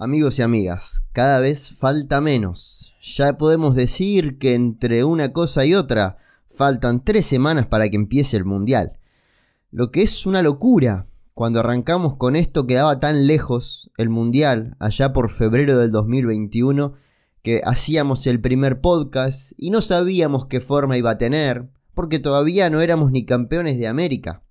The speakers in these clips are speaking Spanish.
Amigos y amigas, cada vez falta menos. Ya podemos decir que entre una cosa y otra faltan tres semanas para que empiece el Mundial. Lo que es una locura. Cuando arrancamos con esto quedaba tan lejos el Mundial, allá por febrero del 2021, que hacíamos el primer podcast y no sabíamos qué forma iba a tener, porque todavía no éramos ni campeones de América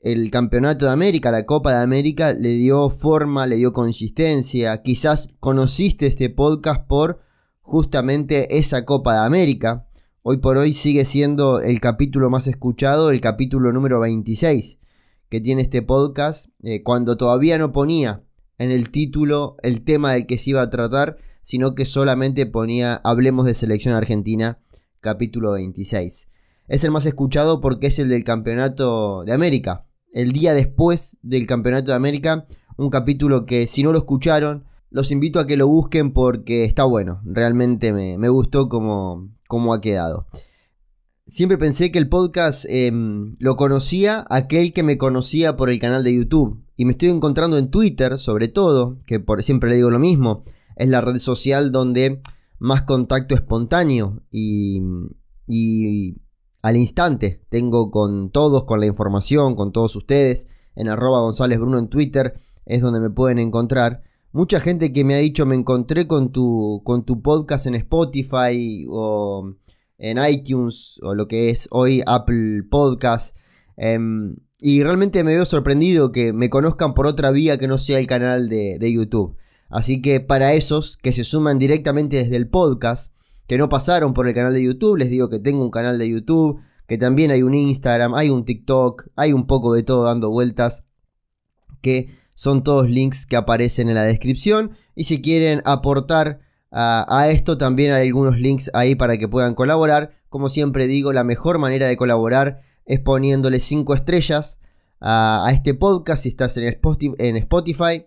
el Campeonato de América, la Copa de América, le dio forma, le dio consistencia. Quizás conociste este podcast por justamente esa Copa de América. Hoy por hoy sigue siendo el capítulo más escuchado, el capítulo número 26 que tiene este podcast, eh, cuando todavía no ponía en el título el tema del que se iba a tratar, sino que solamente ponía Hablemos de Selección Argentina, capítulo 26. Es el más escuchado porque es el del Campeonato de América, el día después del Campeonato de América. Un capítulo que si no lo escucharon, los invito a que lo busquen porque está bueno. Realmente me, gustó como, ha quedado. Siempre pensé que el podcast em, lo conocía aquel que me conocía por el canal de YouTube. Y me estoy encontrando en Twitter, sobre todo, que por siempre le digo lo mismo. Es la red social donde más contacto espontáneo y, y al instante. Tengo con todos, con la información, con todos ustedes. En arroba González Bruno en Twitter es donde me pueden encontrar. Mucha gente que me ha dicho me encontré con tu, con tu podcast en Spotify o en iTunes o lo que es hoy Apple Podcast. Em, y realmente me veo sorprendido que me conozcan por otra vía que no sea el canal de, de YouTube. Así que para esos que se suman directamente desde el podcast, que no pasaron por el canal de YouTube, les digo que tengo un canal de YouTube, que también hay un Instagram, hay un TikTok, hay un poco de todo dando vueltas, que son todos links que aparecen en la descripción. Y si quieren aportar a, esto, también hay algunos links ahí para que puedan colaborar. Como siempre digo, la mejor manera de colaborar es poniéndole 5 estrellas a, este podcast si estás en Spotify,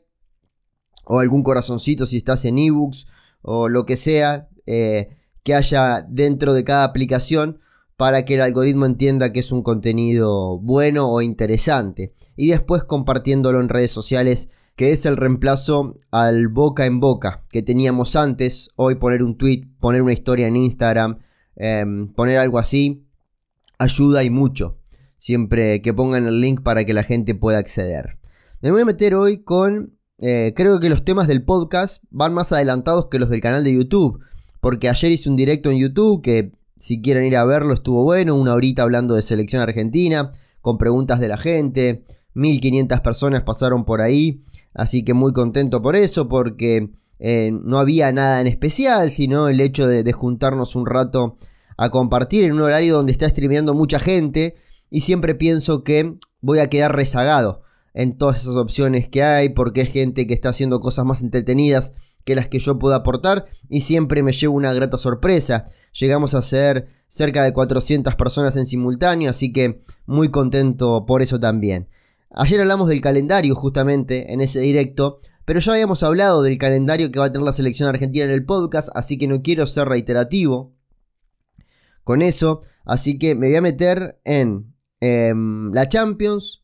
o algún corazoncito si estás en ebooks o lo que sea. Eh, que haya dentro de cada aplicación para que el algoritmo entienda que es un contenido bueno o interesante. Y después compartiéndolo en redes sociales, que es el reemplazo al boca en boca que teníamos antes. Hoy poner un tweet, poner una historia en Instagram, em, poner algo así, ayuda y mucho. Siempre que pongan el link para que la gente pueda acceder. Me voy a meter hoy con... Eh, creo que los temas del podcast van más adelantados que los del canal de YouTube porque ayer hice un directo en YouTube que si quieren ir a verlo estuvo bueno, una horita hablando de selección argentina, con preguntas de la gente, 1500 personas pasaron por ahí, así que muy contento por eso, porque eh, no había nada en especial, sino el hecho de, de, juntarnos un rato a compartir en un horario donde está streameando mucha gente. Y siempre pienso que voy a quedar rezagado en todas esas opciones que hay, porque es gente que está haciendo cosas más entretenidas que las que yo puedo aportar y siempre me llevo una grata sorpresa. Llegamos a ser cerca de 400 personas en simultáneo, así que muy contento por eso también. Ayer hablamos del calendario justamente en ese directo, pero ya habíamos hablado del calendario que va a tener la selección argentina en el podcast, así que no quiero ser reiterativo con eso, así que me voy a meter en em, la Champions,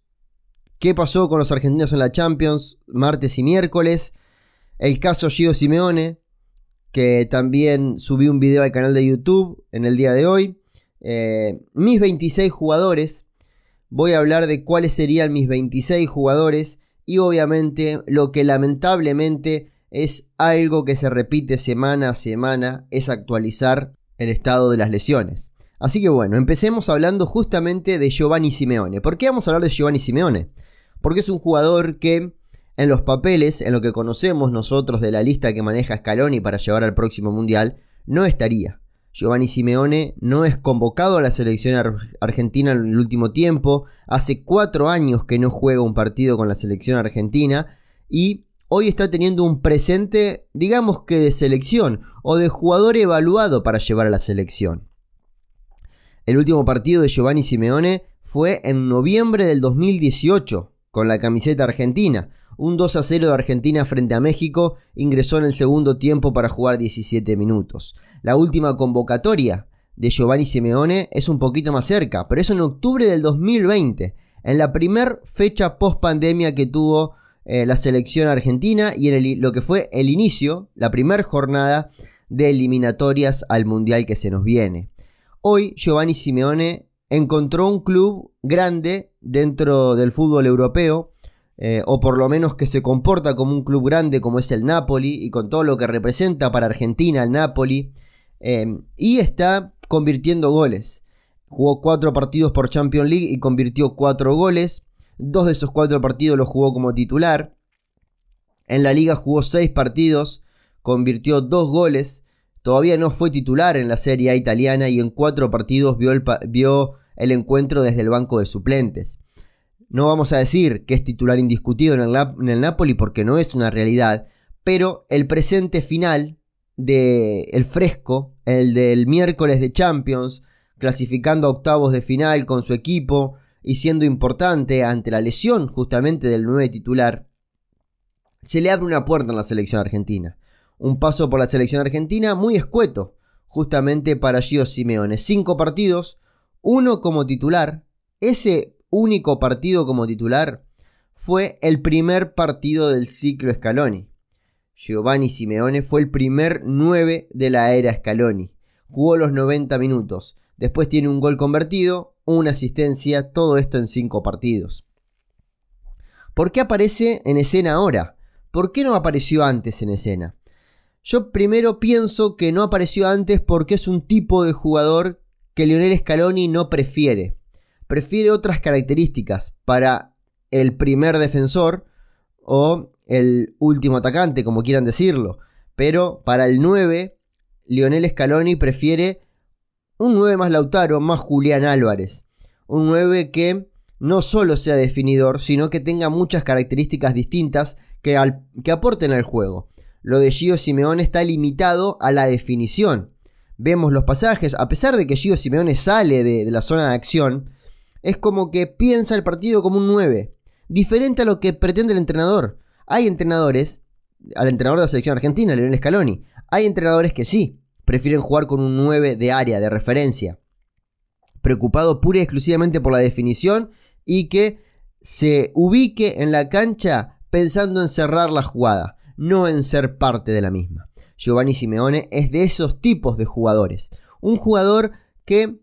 qué pasó con los argentinos en la Champions martes y miércoles, el caso Gio Simeone, que también subí un video al canal de YouTube en el día de hoy. Eh, mis 26 jugadores. Voy a hablar de cuáles serían mis 26 jugadores. Y obviamente lo que lamentablemente es algo que se repite semana a semana es actualizar el estado de las lesiones. Así que bueno, empecemos hablando justamente de Giovanni Simeone. ¿Por qué vamos a hablar de Giovanni Simeone? Porque es un jugador que en los papeles, en lo que conocemos nosotros de la lista que maneja Scaloni para llevar al próximo mundial, no estaría. Giovanni Simeone no es convocado a la selección argentina en el último tiempo, hace cuatro años que no juega un partido con la selección argentina y hoy está teniendo un presente, digamos que de selección o de jugador evaluado para llevar a la selección. El último partido de Giovanni Simeone fue en noviembre del 2018 con la camiseta argentina, un 2 a 0 de Argentina frente a México ingresó en el segundo tiempo para jugar 17 minutos. La última convocatoria de Giovanni Simeone es un poquito más cerca, pero es en octubre del 2020, en la primer fecha post pandemia que tuvo eh, la selección argentina y en lo que fue el inicio, la primera jornada de eliminatorias al Mundial que se nos viene. Hoy Giovanni Simeone encontró un club grande dentro del fútbol europeo, eh, o por lo menos que se comporta como un club grande como es el Napoli y con todo lo que representa para Argentina el Napoli, eh, y está convirtiendo goles. Jugó cuatro partidos por Champions League y convirtió cuatro goles. Dos de esos cuatro partidos los jugó como titular. En la liga jugó seis partidos, convirtió dos goles. Todavía no fue titular en la Serie A italiana y en cuatro partidos vio el, vio el encuentro desde el banco de suplentes. No vamos a decir que es titular indiscutido en el, Napoli porque no es una realidad, pero el presente final del el fresco, el del miércoles de Champions, clasificando a octavos de final con su equipo, y siendo importante ante la lesión justamente del 9 titular, se le abre una puerta en la selección argentina. Un paso por la selección argentina muy escueto, justamente para Gio Simeone. Cinco partidos, uno como titular. Ese único partido como titular fue el primer partido del ciclo Scaloni. Giovanni Simeone fue el primer 9 de la era Scaloni. Jugó los 90 minutos. Después tiene un gol convertido, una asistencia, todo esto en 5 partidos. ¿Por qué aparece en escena ahora? ¿Por qué no apareció antes en escena? Yo primero pienso que no apareció antes porque es un tipo de jugador que Lionel Scaloni no prefiere. Prefiere otras características para el primer defensor o el último atacante, como quieran decirlo. Pero para el 9, Lionel Scaloni prefiere un 9 más Lautaro, más Julián Álvarez. Un 9 que no solo sea definidor, sino que tenga muchas características distintas que, que aporten al juego. Lo de Gio Simeone está limitado a la definición. Vemos los pasajes, a pesar de que Gio Simeone sale de la zona de acción, es como que piensa el partido como un 9, diferente a lo que pretende el entrenador. Hay entrenadores, al entrenador de la selección argentina, Leonel Scaloni, hay entrenadores que sí, prefieren jugar con un 9 de área, de referencia. Preocupado pura y exclusivamente por la definición y que se ubique en la cancha pensando en cerrar la jugada, no en ser parte de la misma. Giovanni Simeone es de esos tipos de jugadores. Un jugador que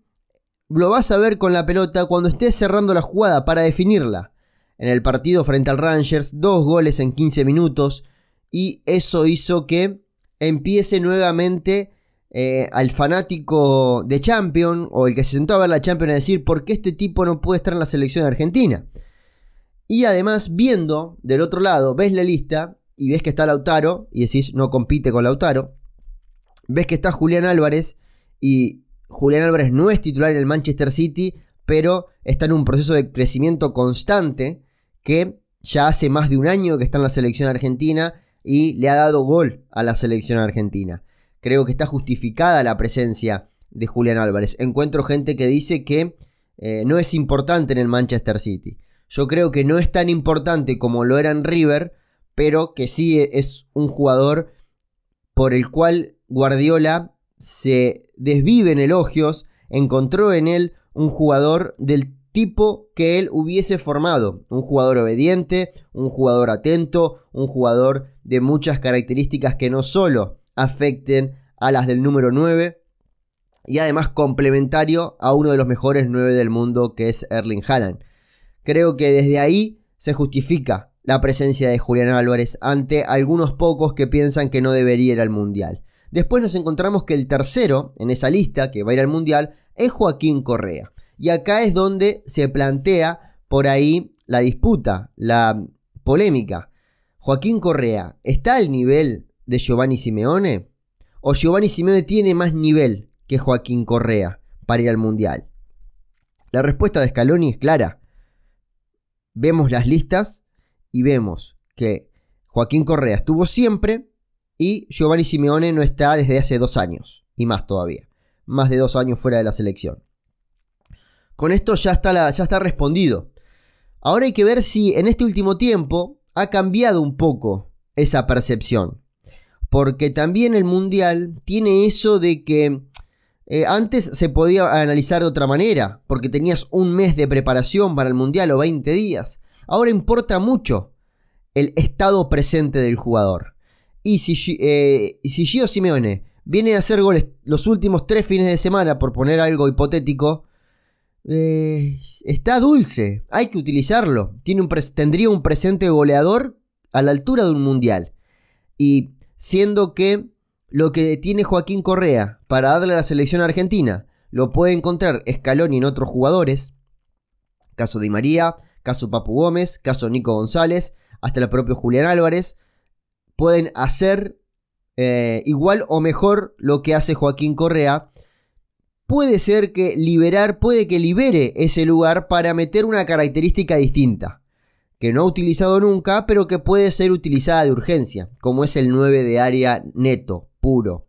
lo vas a ver con la pelota cuando estés cerrando la jugada para definirla. En el partido frente al Rangers, dos goles en 15 minutos y eso hizo que empiece nuevamente eh, al fanático de Champion o el que se sentó a ver la Champion a decir por qué este tipo no puede estar en la selección argentina. Y además, viendo del otro lado, ves la lista y ves que está Lautaro y decís no compite con Lautaro. Ves que está Julián Álvarez y Julián Álvarez no es titular en el Manchester City, pero está en un proceso de crecimiento constante que ya hace más de un año que está en la selección argentina y le ha dado gol a la selección argentina creo que está justificada la presencia de Julián Álvarez. Encuentro gente que dice que eh, no es importante en el Manchester City. Yo creo que no es tan importante como lo era en River, pero que sí es un jugador por el cual Guardiola se desvive en elogios, encontró en él un jugador del tipo que él hubiese formado, un jugador obediente, un jugador atento, un jugador de muchas características que no solo afecten a las del número 9 y además complementario a uno de los mejores 9 del mundo que es Erling Haaland. Creo que desde ahí se justifica la presencia de Julián Álvarez ante algunos pocos que piensan que no debería ir al Mundial. Después nos encontramos que el tercero en esa lista que va a ir al Mundial es Joaquín Correa. Y acá es donde se plantea por ahí la disputa, la polémica. Joaquín Correa está al nivel de Giovanni Simeone? ¿O Giovanni Simeone tiene más nivel que Joaquín Correa para ir al Mundial? La respuesta de Scaloni es clara. Vemos las listas y vemos que Joaquín Correa estuvo siempre y Giovanni Simeone no está desde hace dos años y más todavía. Más de dos años fuera de la selección. Con esto ya está, la, ya está respondido. Ahora hay que ver si en este último tiempo ha cambiado un poco esa percepción porque también el mundial tiene eso de que eh, antes se podía analizar de otra manera, porque tenías un mes de preparación para el mundial o 20 días. Ahora importa mucho el estado presente del jugador. Y si, eh, si Gio Simeone viene a hacer goles los últimos tres fines de semana, por poner algo hipotético, eh, está dulce, hay que utilizarlo. Tiene un tendría un presente goleador a la altura de un mundial. Y siendo que lo que tiene Joaquín Correa para darle a la selección argentina lo puede encontrar Scaloni en otros jugadores, caso Di María, caso Papu Gómez, caso Nico González, hasta el propio Julián Álvarez, pueden hacer eh, igual o mejor lo que hace Joaquín Correa. Puede ser que liberar, puede que libere ese lugar para meter una característica distinta, que no ha utilizado nunca, pero que puede ser utilizada de urgencia, como es el 9 de área neto, puro.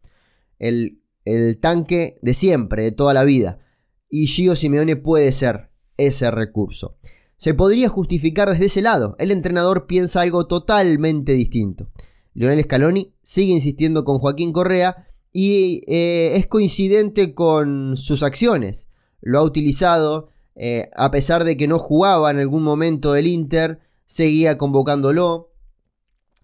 El, el tanque de siempre, de toda la vida. Y Gio Simeone puede ser ese recurso. Se podría justificar desde ese lado. El entrenador piensa algo totalmente distinto. Lionel Scaloni sigue insistiendo con Joaquín Correa y eh, es coincidente con sus acciones. Lo ha utilizado, eh, a pesar de que no jugaba en algún momento del Inter, seguía convocándolo,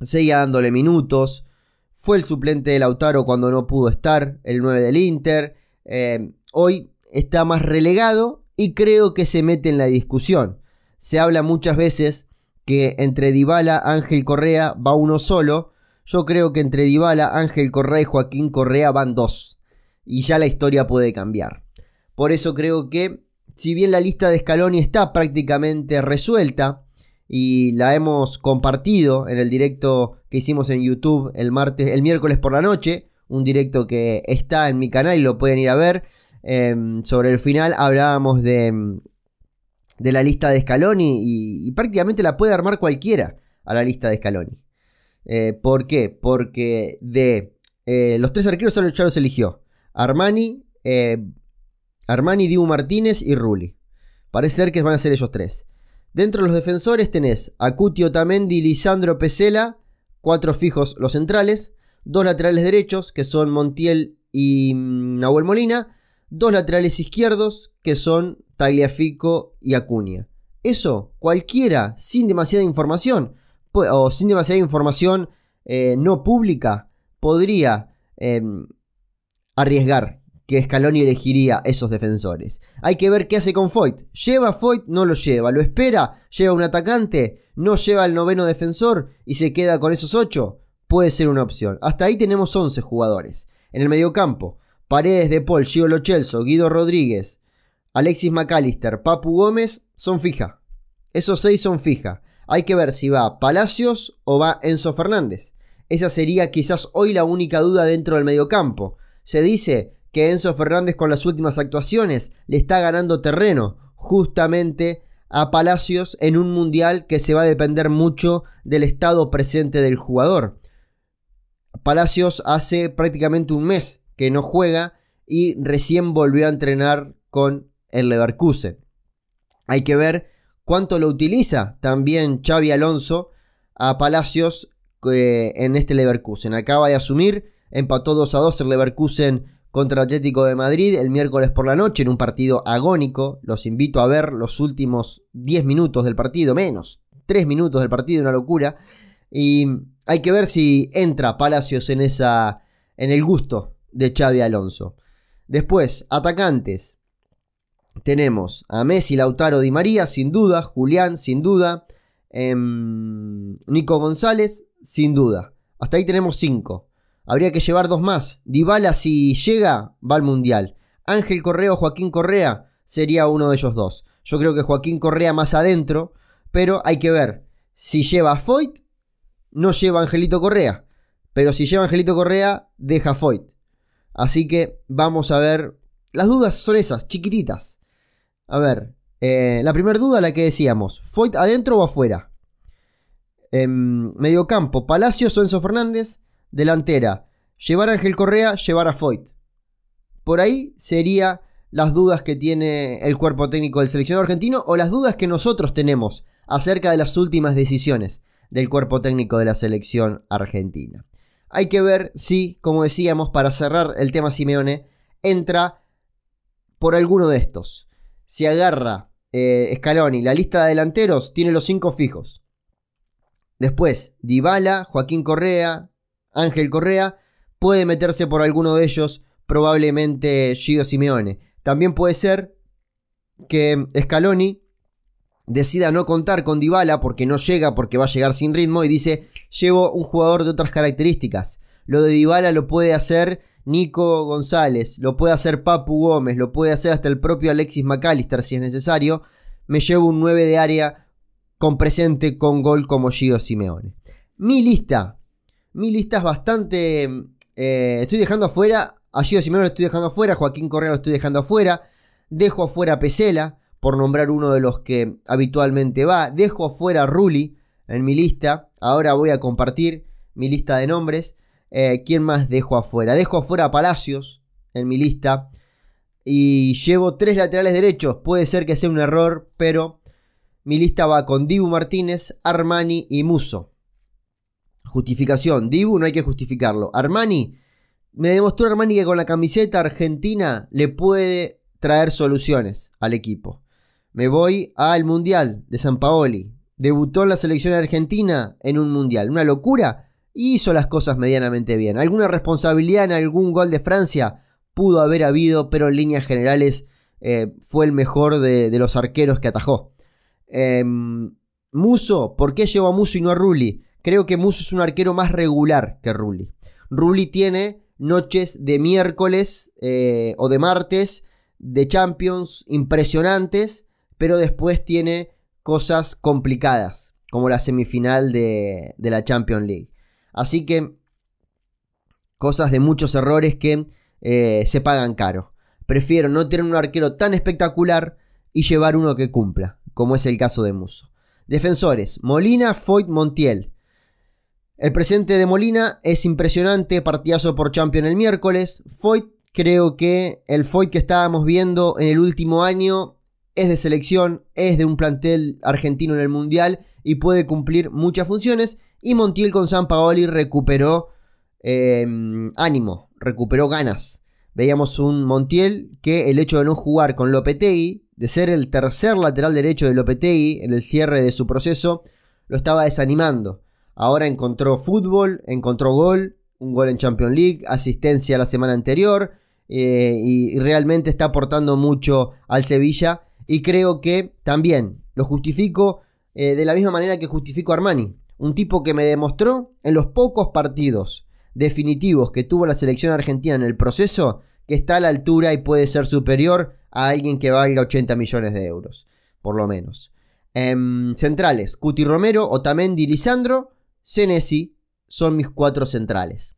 seguía dándole minutos. Fue el suplente de Lautaro cuando no pudo estar, el 9 del Inter. Eh, hoy está más relegado y creo que se mete en la discusión. Se habla muchas veces que entre Dybala, Ángel Correa va uno solo yo creo que entre Dybala, Ángel Correa y Joaquín Correa van dos. Y ya la historia puede cambiar. Por eso creo que, si bien la lista de Scaloni está prácticamente resuelta, y la hemos compartido en el directo que hicimos en YouTube el martes, el miércoles por la noche, un directo que está en mi canal y lo pueden ir a ver. Em, sobre el final hablábamos de, de la lista de Scaloni y, y, prácticamente la puede armar cualquiera a la lista de Scaloni. Eh, ¿Por qué? Porque de eh, los tres arqueros solo Charo se eligió. Armani, eh, Armani, Dibu Martínez y Rulli. Parece ser que van a ser ellos tres. Dentro de los defensores tenés a Cuti Otamendi, Lisandro Pesela, cuatro fijos los centrales, dos laterales derechos que son Montiel y mm, Nahuel Molina, dos laterales izquierdos que son Tagliafico y Acuña. Eso, cualquiera, sin demasiada información, o sin demasiada información eh, no pública, podría em, arriesgar que Scaloni elegiría esos defensores. Hay que ver qué hace con Foyt. ¿Lleva Foyt? No lo lleva. ¿Lo espera? ¿Lleva un atacante? ¿No lleva al noveno defensor y se queda con esos ocho? Puede ser una opción. Hasta ahí tenemos 11 jugadores. En el mediocampo, Paredes de Paul, Gio Lochelso, Guido Rodríguez, Alexis McAllister, Papu Gómez son fija. Esos seis son fija. Hay que ver si va Palacios o va Enzo Fernández. Esa sería quizás hoy la única duda dentro del mediocampo. Se dice que Enzo Fernández con las últimas actuaciones le está ganando terreno justamente a Palacios en un mundial que se va a depender mucho del estado presente del jugador. Palacios hace prácticamente un mes que no juega y recién volvió a entrenar con el Leverkusen. Hay que ver cuánto lo utiliza también Xavi Alonso a Palacios eh, en este Leverkusen. Acaba de asumir, empató 2 a 2 el Leverkusen contra Atlético de Madrid el miércoles por la noche en un partido agónico. Los invito a ver los últimos 10 minutos del partido, menos 3 minutos del partido, una locura. Y hay que ver si entra Palacios en esa en el gusto de Xavi Alonso. Después, atacantes tenemos a Messi, Lautaro, Di María, sin duda, Julián, sin duda, em, Nico González, sin duda. Hasta ahí tenemos cinco. Habría que llevar dos más. Dybala, si llega, va al Mundial. Ángel Correa o Joaquín Correa sería uno de ellos dos. Yo creo que Joaquín Correa más adentro, pero hay que ver. Si lleva a Foyt, no lleva a Angelito Correa. Pero si lleva a Angelito Correa, deja a Foyt. Así que vamos a ver. Las dudas son esas, chiquititas. A ver, eh, la primera duda, la que decíamos, ¿Foyt adentro o afuera? Em, mediocampo, Palacios o Enzo Fernández. Delantera, llevar a Ángel Correa, llevar a Foyt. Por ahí serían las dudas que tiene el cuerpo técnico del seleccionado argentino o las dudas que nosotros tenemos acerca de las últimas decisiones del cuerpo técnico de la selección argentina. Hay que ver si, como decíamos, para cerrar el tema Simeone, entra por alguno de estos si agarra eh, Scaloni la lista de delanteros, tiene los cinco fijos. Después, Dybala, Joaquín Correa, Ángel Correa, puede meterse por alguno de ellos, probablemente Gio Simeone. También puede ser que Scaloni decida no contar con Dybala porque no llega, porque va a llegar sin ritmo y dice, llevo un jugador de otras características. Lo de Dybala lo puede hacer Nico González, lo puede hacer Papu Gómez, lo puede hacer hasta el propio Alexis McAllister si es necesario. Me llevo un 9 de área con presente con gol como Gio Simeone. Mi lista, mi lista es bastante... Eh, estoy dejando afuera, a Gio Simeone lo estoy dejando afuera, Joaquín Correa lo estoy dejando afuera, dejo afuera a Pesela, por nombrar uno de los que habitualmente va, dejo afuera a Rulli en mi lista, ahora voy a compartir mi lista de nombres. Eh, ¿Quién más dejo afuera? Dejo afuera a Palacios en mi lista. Y llevo tres laterales derechos. Puede ser que sea un error, pero mi lista va con Dibu Martínez, Armani y Muso. Justificación. Dibu no hay que justificarlo. Armani. Me demostró Armani que con la camiseta argentina le puede traer soluciones al equipo. Me voy al Mundial de San Paoli. Debutó en la selección argentina en un Mundial. Una locura hizo las cosas medianamente bien. Alguna responsabilidad en algún gol de Francia pudo haber habido, pero en líneas generales eh, fue el mejor de, los arqueros que atajó. Em, Muso, ¿por qué llevo a Muso y no a Rulli? Creo que Muso es un arquero más regular que Rulli. Rulli tiene noches de miércoles eh, o de martes de Champions impresionantes, pero después tiene cosas complicadas, como la semifinal de la Champions League. Así que cosas de muchos errores que eh, se pagan caro. Prefiero no tener un arquero tan espectacular y llevar uno que cumpla, como es el caso de Muso. Defensores, Molina, Foyt, Montiel. El presente de Molina es impresionante, partidazo por Champion el miércoles. Foyt, creo que el Foyt que estábamos viendo en el último año es de selección, es de un plantel argentino en el Mundial y puede cumplir muchas funciones. Y Montiel con San Paoli recuperó em, ánimo, recuperó ganas. Veíamos un Montiel que el hecho de no jugar con Lopetegui, de ser el tercer lateral derecho de Lopetegui en el cierre de su proceso, lo estaba desanimando. Ahora encontró fútbol, encontró gol, un gol en Champions League, asistencia la semana anterior eh, y realmente está aportando mucho al Sevilla y creo que también lo justifico eh, de la misma manera que justifico a Armani. Un tipo que me demostró en los pocos partidos definitivos que tuvo la selección argentina en el proceso que está a la altura y puede ser superior a alguien que valga 80 millones de euros, por lo menos. Em, centrales, Cuti Romero, Otamendi, Lisandro, Senesi son mis cuatro centrales.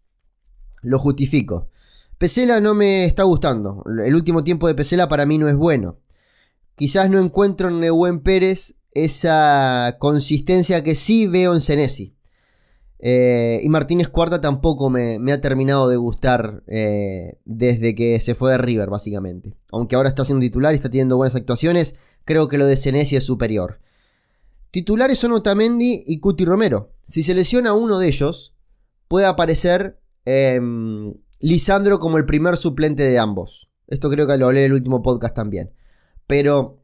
Lo justifico. Pesela no me está gustando. El último tiempo de Pesela para mí no es bueno. Quizás no encuentro en Neuwen Pérez esa consistencia que sí veo en Senesi. Eh, y Martínez Cuarta tampoco me, ha terminado de gustar eh, desde que se fue de River, básicamente. Aunque ahora está siendo titular y está teniendo buenas actuaciones, creo que lo de Senesi es superior. Titulares son Otamendi y Cuti Romero. Si se lesiona uno de ellos, puede aparecer em, Lisandro como el primer suplente de ambos. Esto creo que lo hablé en el último podcast también. Pero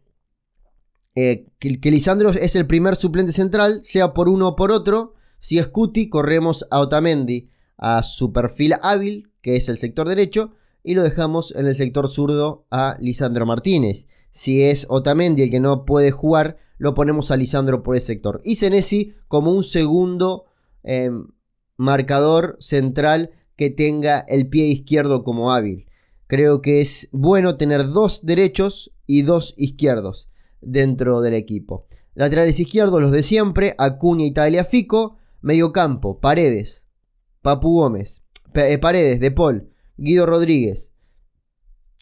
eh, que, Lisandro es el primer suplente central, sea por uno o por otro. Si es Cuti, corremos a Otamendi a su perfil hábil, que es el sector derecho, y lo dejamos en el sector zurdo a Lisandro Martínez. Si es Otamendi el que no puede jugar, lo ponemos a Lisandro por ese sector. Y Senesi como un segundo em, marcador central que tenga el pie izquierdo como hábil. Creo que es bueno tener dos derechos y dos izquierdos dentro del equipo. Laterales izquierdos, los de siempre, Acuña y Tagliafico. Medio campo, Paredes, Papu Gómez, eh, Paredes, De Paul, Guido Rodríguez,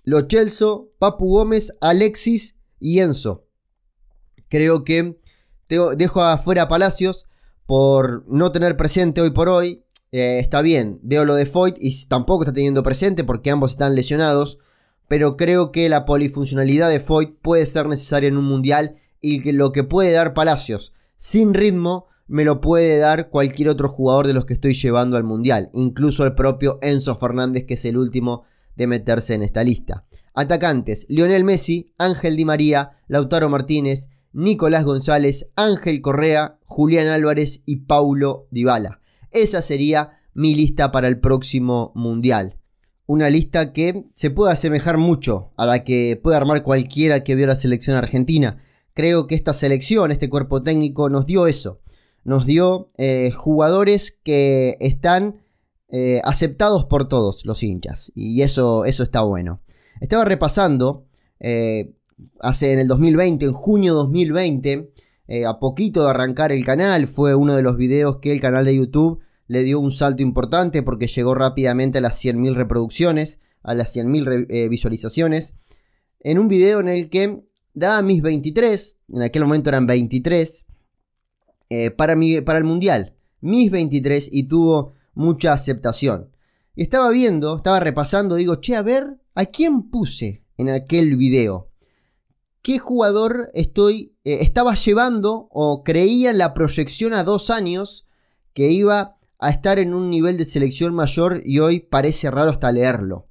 Lo Chelso, Papu Gómez, Alexis y Enzo. Creo que dejo afuera a Palacios por no tener presente hoy por hoy eh, está bien, veo lo de Foyt y tampoco está teniendo presente porque ambos están lesionados, pero creo que la polifuncionalidad de Foyt puede ser necesaria en un mundial y que lo que puede dar Palacios sin ritmo me lo puede dar cualquier otro jugador de los que estoy llevando al mundial, incluso el propio Enzo Fernández que es el último de meterse en esta lista. Atacantes, Lionel Messi, Ángel Di María, Lautaro Martínez, Nicolás González, Ángel Correa, Julián Álvarez y Paulo Dybala. Esa sería mi lista para el próximo Mundial. Una lista que se puede asemejar mucho a la que puede armar cualquiera que vio la selección argentina. Creo que esta selección, este cuerpo técnico, nos dio eso. Nos dio eh, jugadores que están eh, aceptados por todos los hinchas. Y eso, eso está bueno. Estaba repasando, eh, hace en el 2020, en junio 2020, a poquito de arrancar el canal, fue uno de los videos que el canal de YouTube le dio un salto importante porque llegó rápidamente a las 100.000 reproducciones, a las 100.000 visualizaciones. En un video en el que daba mis 23, en aquel momento eran 23, eh, para, para el Mundial. Mis 23 y tuvo mucha aceptación. Y estaba viendo, estaba repasando, digo, che, a ver, ¿a quién puse en aquel video? ¿Qué jugador estoy, eh, estaba llevando o creía en la proyección a dos años que iba a estar en un nivel de selección mayor y hoy parece raro hasta leerlo?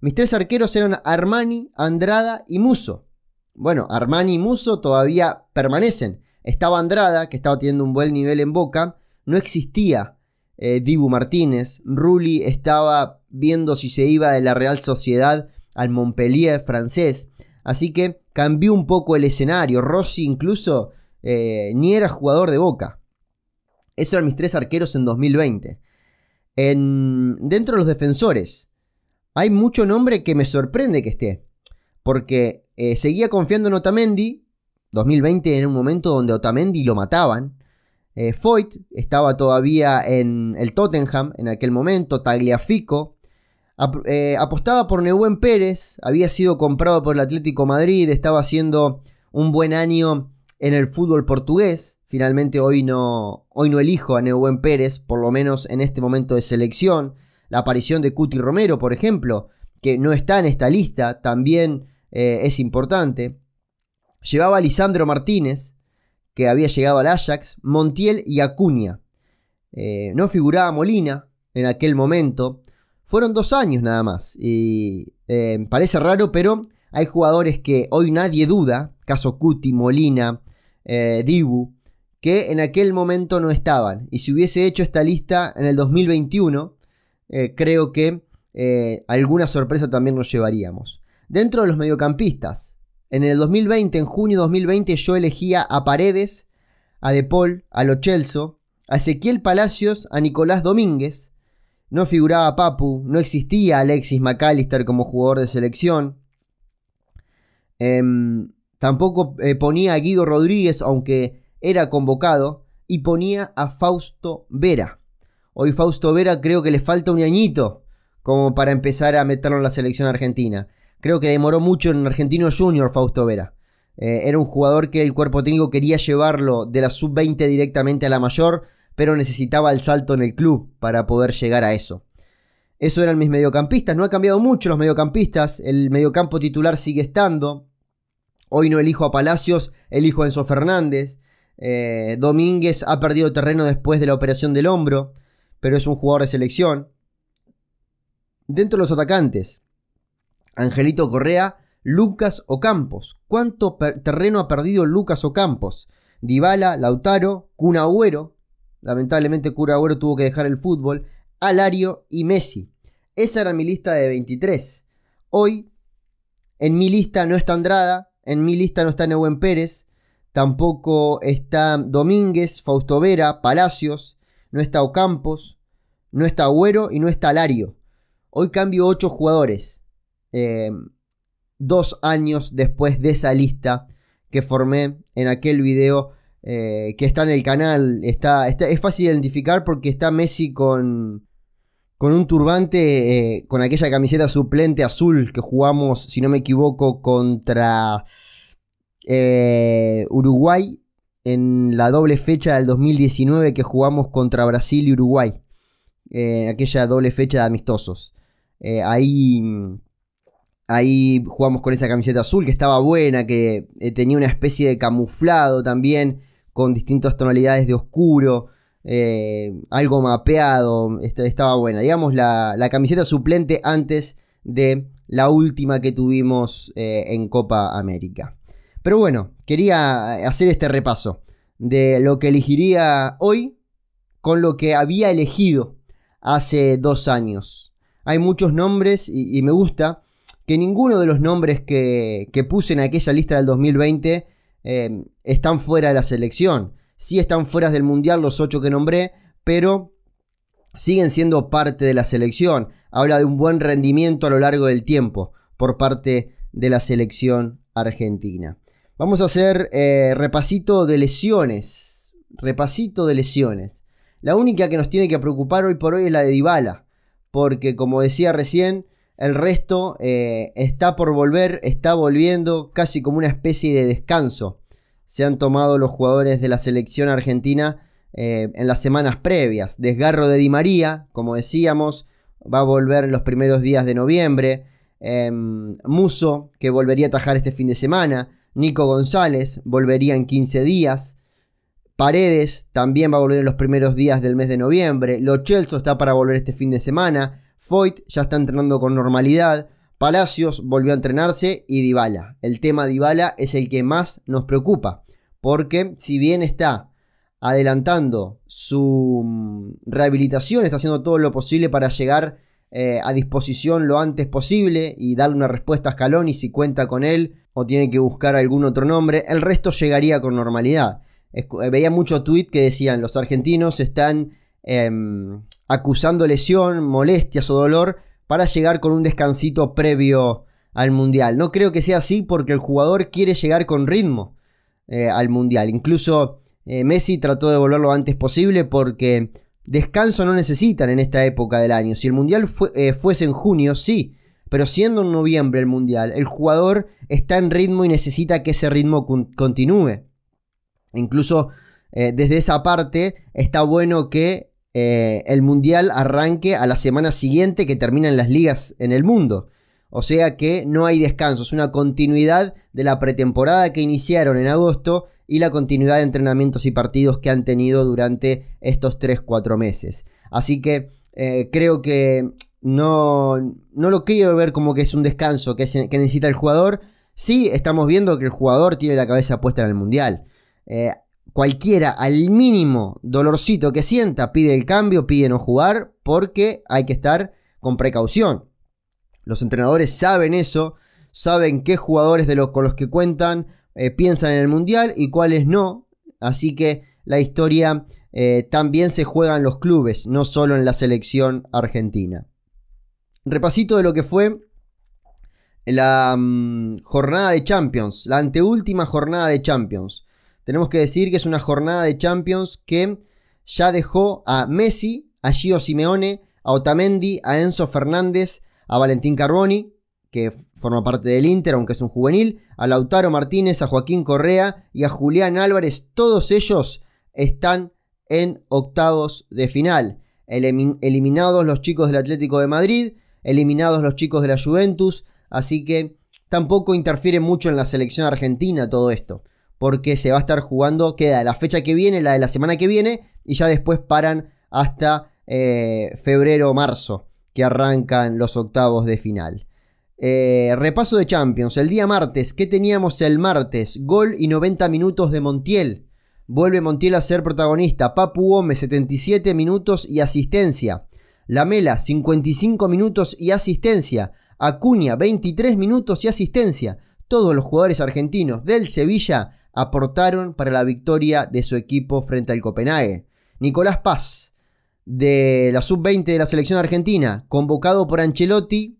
Mis tres arqueros eran Armani, Andrada y Muso. Bueno, Armani y Muso todavía permanecen. Estaba Andrada, que estaba teniendo un buen nivel en Boca. No existía eh, Dibu Martínez. Rulli estaba viendo si se iba de la Real Sociedad al Montpellier francés. Así que cambió un poco el escenario. Rossi incluso eh, ni era jugador de Boca. Esos eran mis tres arqueros en 2020. En, dentro de los defensores, hay mucho nombre que me sorprende que esté. Porque eh, seguía confiando en Otamendi. 2020 era un momento donde Otamendi lo mataban. Eh, Foyt estaba todavía en el Tottenham en aquel momento. Tagliafico. Eh, apostaba por Neuwen Pérez. Había sido comprado por el Atlético Madrid. Estaba haciendo un buen año en el fútbol portugués. Finalmente hoy no, hoy no elijo a Neuwen Pérez, por lo menos en este momento de selección. La aparición de Cuti Romero, por ejemplo, que no está en esta lista, también eh, es importante. Llevaba a Lisandro Martínez, que había llegado al Ajax, Montiel y Acuña. Eh, no figuraba Molina en aquel momento. Fueron dos años nada más. Y eh, parece raro, pero hay jugadores que hoy nadie duda, caso Cuti, Molina, Dibu, que en aquel momento no estaban. Y si hubiese hecho esta lista en el 2021, creo que alguna sorpresa también nos llevaríamos. Dentro de los mediocampistas, en el 2020, en junio de 2020, yo elegía a Paredes, a De Paul, a Lo Celso, a Ezequiel Palacios, a Nicolás Domínguez. No figuraba Papu, no existía Alexis McAllister como jugador de selección. Em, tampoco eh, ponía a Guido Rodríguez, aunque era convocado, y ponía a Fausto Vera. Hoy Fausto Vera creo que le falta un añito como para empezar a meterlo en la selección argentina. Creo que demoró mucho en Argentino Junior Fausto Vera. Eh, era un jugador que el cuerpo técnico quería llevarlo de la sub-20 directamente a la mayor, pero necesitaba el salto en el club para poder llegar a eso. Eso eran mis mediocampistas. No ha cambiado mucho los mediocampistas. El mediocampo titular sigue estando. Hoy no elijo a Palacios, elijo a Enzo Fernández. Eh, Domínguez ha perdido terreno después de la operación del hombro, pero es un jugador de selección. Dentro de los atacantes, Angelito Correa, Lucas Ocampos. ¿Cuánto terreno ha perdido Lucas Ocampos? Dybala, Lautaro, Kun Lamentablemente Kun tuvo que dejar el fútbol. Alario y Messi. Esa era mi lista de 23. Hoy en mi lista no está Andrada, en mi lista no está Neuwen Pérez, tampoco está Domínguez, Fausto Vera, Palacios, no está Ocampos, no está Agüero y no está Alario. Hoy cambio 8 jugadores. Eh, dos años después de esa lista que formé en aquel video eh, que está en el canal. Está, es fácil de identificar porque está Messi con, con un turbante, eh, con aquella camiseta suplente azul que jugamos, si no me equivoco, contra Uruguay en la doble fecha del 2019 que jugamos contra Brasil y Uruguay. En aquella doble fecha de amistosos. ahí Ahí jugamos con esa camiseta azul que estaba buena, que eh, tenía una especie de camuflado también, con distintas tonalidades de oscuro, eh, algo mapeado, estaba buena. Digamos la, camiseta suplente antes de la última que tuvimos eh, en Copa América. Pero bueno, quería hacer este repaso de lo que elegiría hoy con lo que había elegido hace dos años. Hay muchos nombres y, me gusta que ninguno de los nombres que, puse en aquella lista del 2020 eh, están fuera de la selección. Sí están fuera del Mundial los ocho que nombré, pero siguen siendo parte de la selección. Habla de un buen rendimiento a lo largo del tiempo por parte de la selección argentina. Vamos a hacer eh, repasito de lesiones. Repasito de lesiones. La única que nos tiene que preocupar hoy por hoy es la de Dybala. Porque como decía recién, el resto eh, está por volver, está volviendo casi como una especie de descanso. Se han tomado los jugadores de la selección argentina eh, en las semanas previas. Desgarro de Di María, como decíamos, va a volver los primeros días de noviembre. Em, Muso, que volvería a atajar este fin de semana. Nico González volvería en 15 días. Paredes también va a volver en los primeros días del mes de noviembre. Lo Chelso está para volver este fin de semana. Foyt ya está entrenando con normalidad. Palacios volvió a entrenarse y Dybala. El tema Dybala es el que más nos preocupa. Porque si bien está adelantando su mm, rehabilitación, está haciendo todo lo posible para llegar eh, a disposición lo antes posible y darle una respuesta a Scaloni si cuenta con él o tiene que buscar algún otro nombre. El resto llegaría con normalidad. Eh, veía muchos tweets que decían los argentinos están em, acusando lesión, molestias o dolor para llegar con un descansito previo al mundial. No creo que sea así porque el jugador quiere llegar con ritmo eh, al mundial. Incluso Messi trató de volver lo antes posible porque Descanso no necesitan en esta época del año. Si el Mundial eh, fuese en junio, sí. Pero siendo en noviembre el Mundial, el jugador está en ritmo y necesita que ese ritmo continúe. Incluso eh, desde esa parte está bueno que eh, el Mundial arranque a la semana siguiente que terminan las ligas en el mundo. O sea que no hay descanso, es una continuidad de la pretemporada que iniciaron en agosto y la continuidad de entrenamientos y partidos que han tenido durante estos 3-4 meses. Así que eh, creo que no, no lo quiero ver como que es un descanso que, necesita el jugador. Sí, estamos viendo que el jugador tiene la cabeza puesta en el mundial. Eh, cualquiera, al mínimo dolorcito que sienta, pide el cambio, pide no jugar, porque hay que estar con precaución. Los entrenadores saben eso, saben qué jugadores de los con los que cuentan eh, piensan en el mundial y cuáles no. Así que la historia eh, también se juega en los clubes, no solo en la selección argentina. Repasito de lo que fue la mm, jornada de Champions, la anteúltima jornada de Champions. Tenemos que decir que es una jornada de Champions que ya dejó a Messi, a Gio Simeone, a Otamendi, a Enzo Fernández, a Valentín Carboni, que forma parte del Inter, aunque es un juvenil, a Lautaro Martínez, a Joaquín Correa y a Julián Álvarez. Todos ellos están en octavos de final. eliminados los chicos del Atlético de Madrid, eliminados los chicos de la Juventus, así que tampoco interfiere mucho en la selección argentina todo esto, porque se va a estar jugando, queda la fecha que viene, la de la semana que viene, y ya después paran hasta eh, febrero o marzo que arrancan los octavos de final. Eh, repaso de Champions. El día martes, ¿qué teníamos el martes? Gol y 90 minutos de Montiel. Vuelve Montiel a ser protagonista. Papu Gómez, 77 minutos y asistencia. Lamela, 55 minutos y asistencia. Acuña, 23 minutos y asistencia. Todos los jugadores argentinos del Sevilla aportaron para la victoria de su equipo frente al Copenhague. Nicolás Paz, de la sub-20 de la selección argentina, convocado por Ancelotti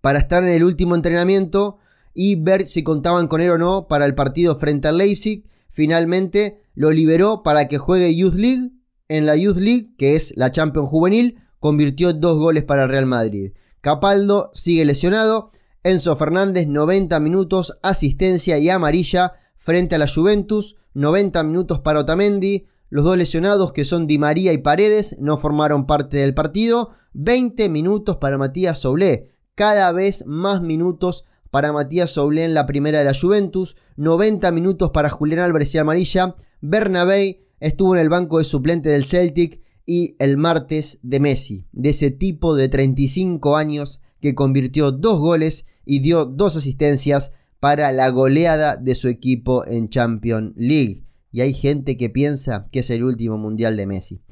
para estar en el último entrenamiento y ver si contaban con él o no para el partido frente al Leipzig. Finalmente lo liberó para que juegue Youth League. En la Youth League, que es la Champions Juvenil, convirtió dos goles para el Real Madrid. Capaldo sigue lesionado. Enzo Fernández, 90 minutos, asistencia y amarilla frente a la Juventus. 90 minutos para Otamendi. Los dos lesionados, que son Di María y Paredes, no formaron parte del partido. 20 minutos para Matías Soblé. Cada vez más minutos para Matías Soblé en la primera de la Juventus. 90 minutos para Julián Álvarez y Amarilla. Bernabé estuvo en el banco de suplente del Celtic. Y el martes de Messi, de ese tipo de 35 años que convirtió dos goles y dio dos asistencias para la goleada de su equipo en Champions League. Y hay gente que piensa que es el último mundial de Messi.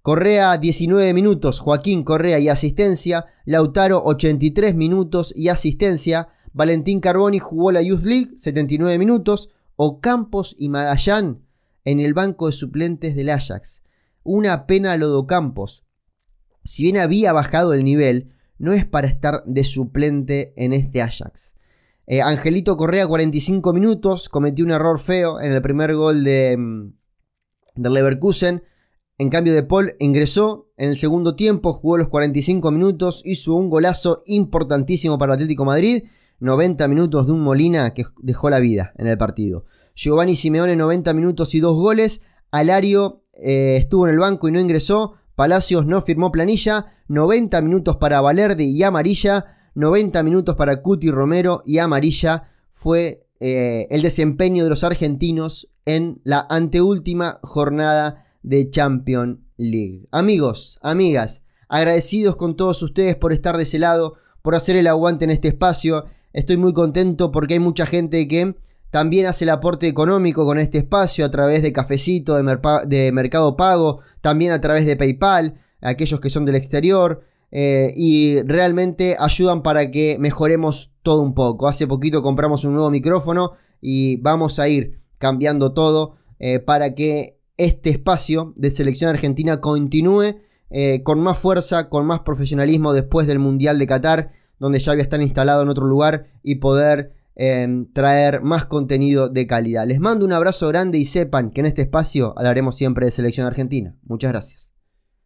Correa 19 minutos, Joaquín Correa y asistencia, Lautaro 83 minutos y asistencia, Valentín Carboni jugó la Youth League 79 minutos, Ocampos y Magallán en el banco de suplentes del Ajax. Una pena lo de Ocampos. Si bien había bajado el nivel, no es para estar de suplente en este Ajax. Eh, Angelito Correa, 45 minutos, cometió un error feo en el primer gol de, mm, Leverkusen. En cambio de Paul ingresó en el segundo tiempo, jugó los 45 minutos, hizo un golazo importantísimo para el Atlético Madrid. 90 minutos de un Molina que dejó la vida en el partido. Giovanni Simeone 90 minutos y dos goles. Alario eh, estuvo en el banco y no ingresó. Palacios no firmó planilla. 90 minutos para Valerdi y amarilla. 90 minutos para Cuti Romero y amarilla fue eh, el desempeño de los argentinos en la anteúltima jornada de Champions League. Amigos, amigas, agradecidos con todos ustedes por estar de ese lado, por hacer el aguante en este espacio. Estoy muy contento porque hay mucha gente que también hace el aporte económico con este espacio a través de Cafecito, de, Mercado Pago, también a través de PayPal, aquellos que son del exterior. Eh, y realmente ayudan para que mejoremos todo un poco. Hace poquito compramos un nuevo micrófono y vamos a ir cambiando todo eh, para que este espacio de selección argentina continúe eh, con más fuerza, con más profesionalismo después del Mundial de Qatar, donde ya había estar instalado en otro lugar y poder traer más contenido de calidad. Les mando un abrazo grande y sepan que en este espacio hablaremos siempre de selección argentina. Muchas gracias.